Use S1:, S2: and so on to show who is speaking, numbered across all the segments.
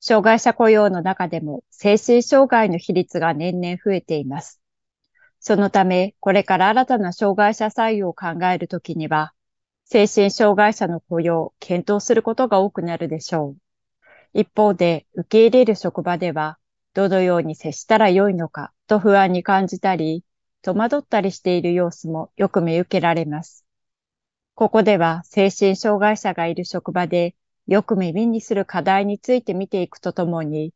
S1: 障害者雇用の中でも精神障害の比率が年々増えています。そのため、これから新たな障害者採用を考えるときには、精神障害者の雇用を検討することが多くなるでしょう。一方で、受け入れる職場では、どのように接したらよいのかと不安に感じたり、戸惑ったりしている様子もよく見受けられます。ここでは精神障害者がいる職場でよく耳にする課題について見ていくとともに、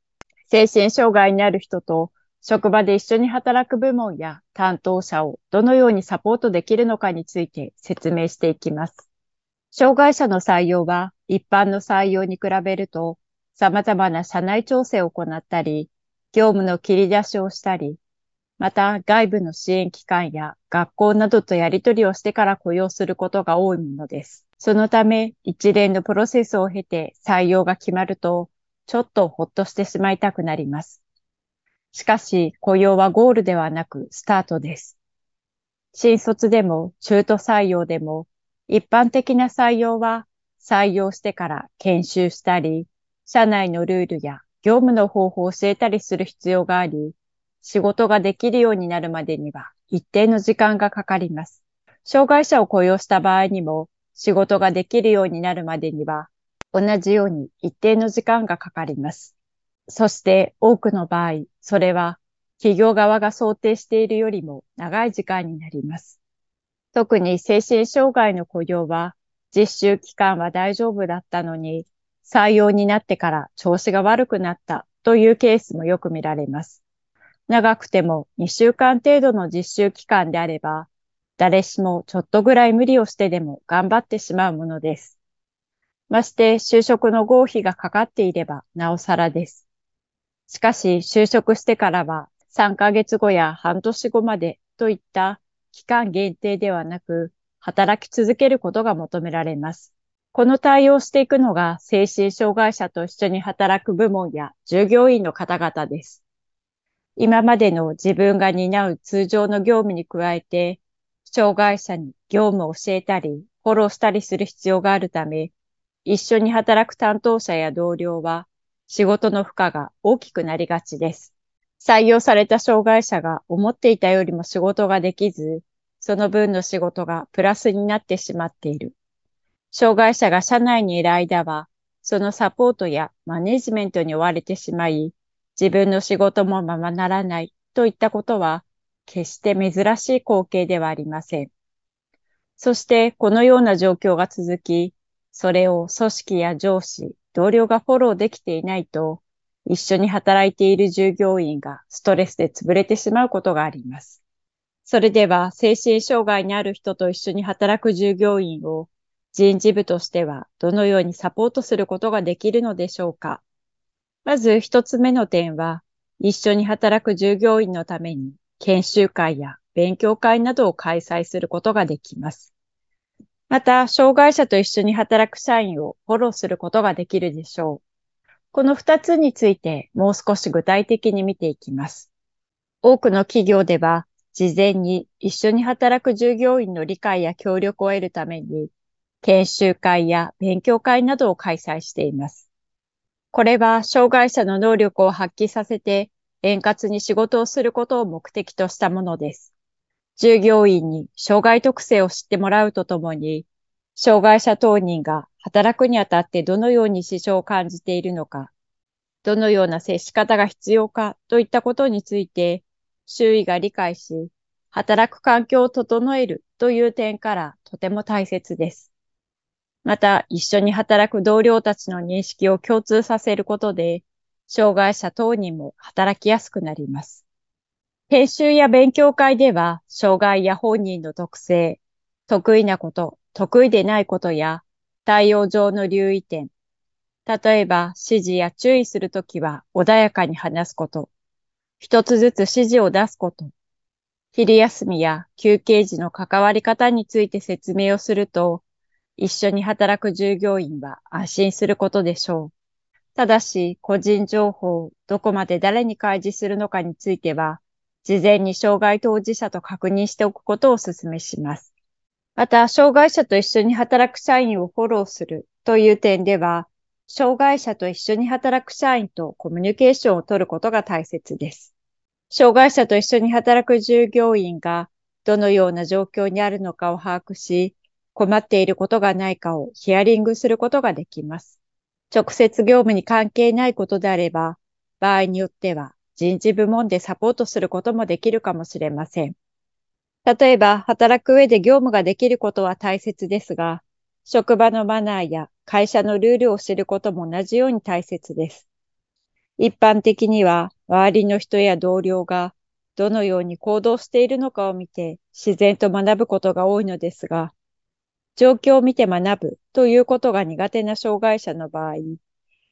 S1: 精神障害にある人と職場で一緒に働く部門や担当者をどのようにサポートできるのかについて説明していきます。障害者の採用は一般の採用に比べると様々な社内調整を行ったり、業務の切り出しをしたり、また外部の支援機関や学校などとやり取りをしてから雇用することが多いものです。そのため、一連のプロセスを経て採用が決まると、ちょっとほっとしてしまいたくなります。しかし、雇用はゴールではなくスタートです。新卒でも中途採用でも、一般的な採用は採用してから研修したり、社内のルールや業務の方法を教えたりする必要があり、仕事ができるようになるまでには一定の時間がかかります。障害者を雇用した場合にも、仕事ができるようになるまでには、同じように一定の時間がかかります。そして多くの場合、それは企業側が想定しているよりも長い時間になります。特に精神障害の雇用は、実習期間は大丈夫だったのに、採用になってから調子が悪くなったというケースもよく見られます。長くても2週間程度の実習期間であれば、誰しもちょっとぐらい無理をしてでも頑張ってしまうものです。まして就職の合否がかかっていればなおさらです。しかし就職してからは3ヶ月後や半年後までといった期間限定ではなく、働き続けることが求められます。この対応していくのが精神障害者と一緒に働く部門や従業員の方々です。今までの自分が担う通常の業務に加えて、障害者に業務を教えたり、フォローしたりする必要があるため、一緒に働く担当者や同僚は、仕事の負荷が大きくなりがちです。採用された障害者が思っていたよりも仕事ができず、その分の仕事がプラスになってしまっている。障害者が社内にいる間は、そのサポートやマネジメントに追われてしまい、自分の仕事もままならないといったことは、決して珍しい光景ではありません。そしてこのような状況が続き、それを組織や上司、同僚がフォローできていないと、一緒に働いている従業員がストレスで潰れてしまうことがあります。それでは精神障害にある人と一緒に働く従業員を人事部としてはどのようにサポートすることができるのでしょうかまず一つ目の点は、一緒に働く従業員のために研修会や勉強会などを開催することができます。また、障害者と一緒に働く社員をフォローすることができるでしょう。この二つについてもう少し具体的に見ていきます。多くの企業では、事前に一緒に働く従業員の理解や協力を得るために、研修会や勉強会などを開催しています。これは障害者の能力を発揮させて円滑に仕事をすることを目的としたものです。従業員に障害特性を知ってもらうとともに、障害者当人が働くにあたってどのように支障を感じているのか、どのような接し方が必要かといったことについて、周囲が理解し、働く環境を整えるという点からとても大切です。また、一緒に働く同僚たちの認識を共通させることで、障害者等にも働きやすくなります。研修や勉強会では、障害や本人の特性、得意なこと、得意でないことや、対応上の留意点、例えば指示や注意するときは穏やかに話すこと、一つずつ指示を出すこと、昼休みや休憩時の関わり方について説明をすると、一緒に働く従業員は安心することでしょう。ただし、個人情報をどこまで誰に開示するのかについては、事前に障害当事者と確認しておくことをお勧めします。また、障害者と一緒に働く社員をフォローするという点では、障害者と一緒に働く社員とコミュニケーションを取ることが大切です。障害者と一緒に働く従業員がどのような状況にあるのかを把握し、困っていることがないかをヒアリングすることができます。直接業務に関係ないことであれば、場合によっては人事部門でサポートすることもできるかもしれません。例えば、働く上で業務ができることは大切ですが、職場のマナーや会社のルールを知ることも同じように大切です。一般的には、周りの人や同僚がどのように行動しているのかを見て自然と学ぶことが多いのですが、状況を見て学ぶということが苦手な障害者の場合、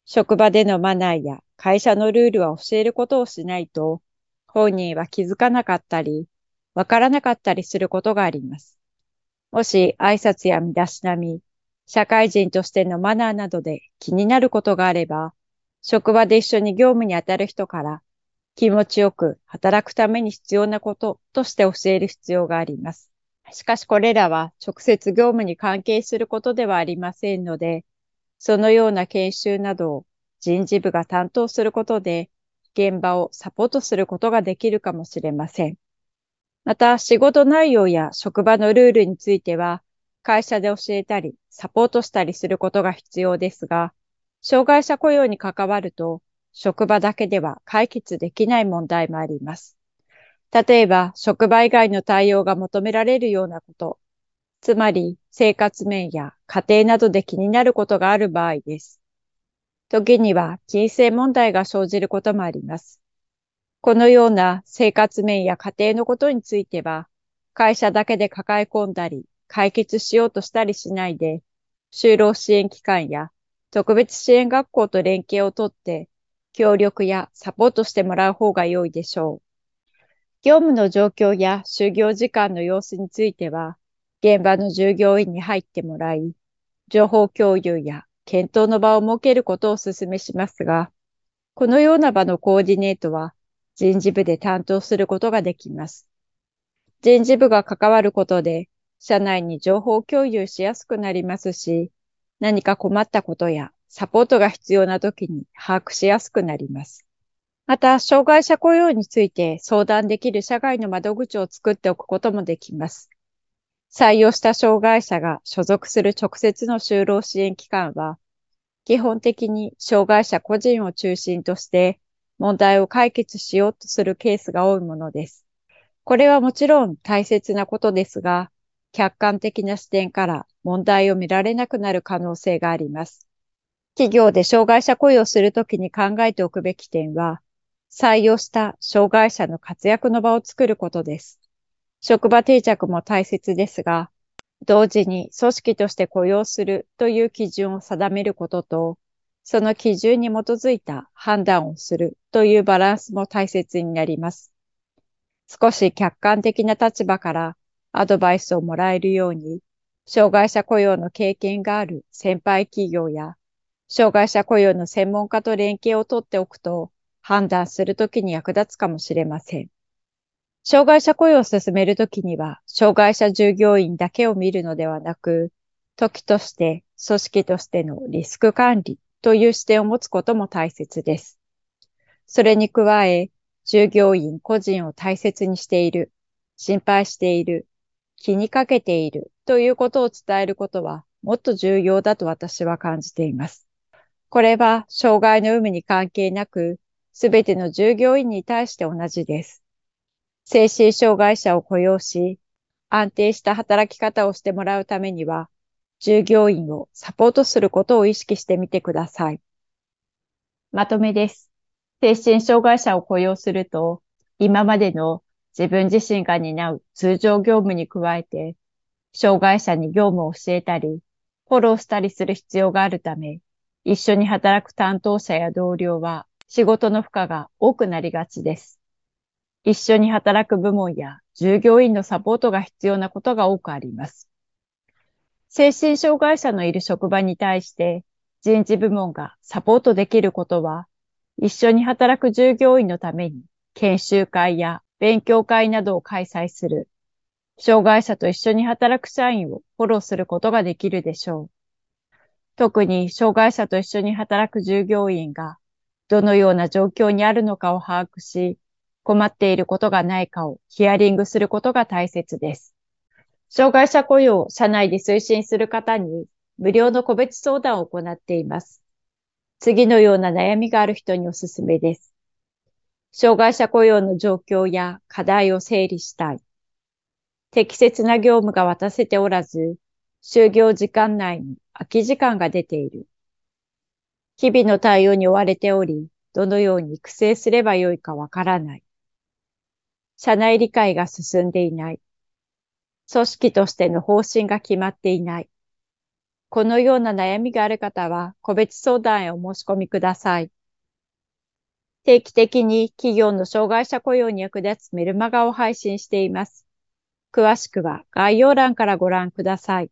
S1: 職場でのマナーや会社のルールは教えることをしないと、本人は気づかなかったり、わからなかったりすることがあります。もし挨拶や身だしなみ、社会人としてのマナーなどで気になることがあれば、職場で一緒に業務に当たる人から気持ちよく働くために必要なこととして教える必要があります。しかしこれらは直接業務に関係することではありませんので、そのような研修などを人事部が担当することで、現場をサポートすることができるかもしれません。また、仕事内容や職場のルールについては、会社で教えたり、サポートしたりすることが必要ですが、障害者雇用に関わると、職場だけでは解決できない問題もあります。例えば、職場以外の対応が求められるようなこと、つまり生活面や家庭などで気になることがある場合です。時には金銭問題が生じることもあります。このような生活面や家庭のことについては、会社だけで抱え込んだり、解決しようとしたりしないで、就労支援機関や特別支援学校と連携をとって、協力やサポートしてもらう方が良いでしょう。業務の状況や就業時間の様子については、現場の従業員に入ってもらい、情報共有や検討の場を設けることをお勧めしますが、このような場のコーディネートは人事部で担当することができます。人事部が関わることで、社内に情報共有しやすくなりますし、何か困ったことやサポートが必要な時に把握しやすくなります。また、障害者雇用について相談できる社外の窓口を作っておくこともできます。採用した障害者が所属する直接の就労支援機関は、基本的に障害者個人を中心として問題を解決しようとするケースが多いものです。これはもちろん大切なことですが、客観的な視点から問題を見られなくなる可能性があります。企業で障害者雇用するときに考えておくべき点は、採用した障害者の活躍の場を作ることです。職場定着も大切ですが、同時に組織として雇用するという基準を定めることと、その基準に基づいた判断をするというバランスも大切になります。少し客観的な立場からアドバイスをもらえるように、障害者雇用の経験がある先輩企業や、障害者雇用の専門家と連携をとっておくと、判断するときに役立つかもしれません。障害者雇用を進めるときには、障害者従業員だけを見るのではなく、時として組織としてのリスク管理という視点を持つことも大切です。それに加え、従業員個人を大切にしている、心配している、気にかけているということを伝えることはもっと重要だと私は感じています。これは障害の有無に関係なく、すべての従業員に対して同じです。精神障害者を雇用し、安定した働き方をしてもらうためには、従業員をサポートすることを意識してみてください。まとめです。精神障害者を雇用すると、今までの自分自身が担う通常業務に加えて、障害者に業務を教えたり、フォローしたりする必要があるため、一緒に働く担当者や同僚は仕事の負荷が多くなりがちです。一緒に働く部門や従業員のサポートが必要なことが多くあります。精神障害者のいる職場に対して人事部門がサポートできることは、一緒に働く従業員のために研修会や勉強会などを開催する障害者と一緒に働く社員をフォローすることができるでしょう。特に障害者と一緒に働く従業員がどのような状況にあるのかを把握し、困っていることがないかをヒアリングすることが大切です。障害者雇用を社内で推進する方に無料の個別相談を行っています。次のような悩みがある人におすすめです。障害者雇用の状況や課題を整理したい。適切な業務が渡せておらず、就業時間内に空き時間が出ている。日々の対応に追われており、どのように育成すればよいかわからない。社内理解が進んでいない。組織としての方針が決まっていない。このような悩みがある方は、個別相談へお申し込みください。定期的に企業の障害者雇用に役立つメルマガを配信しています。詳しくは概要欄からご覧ください。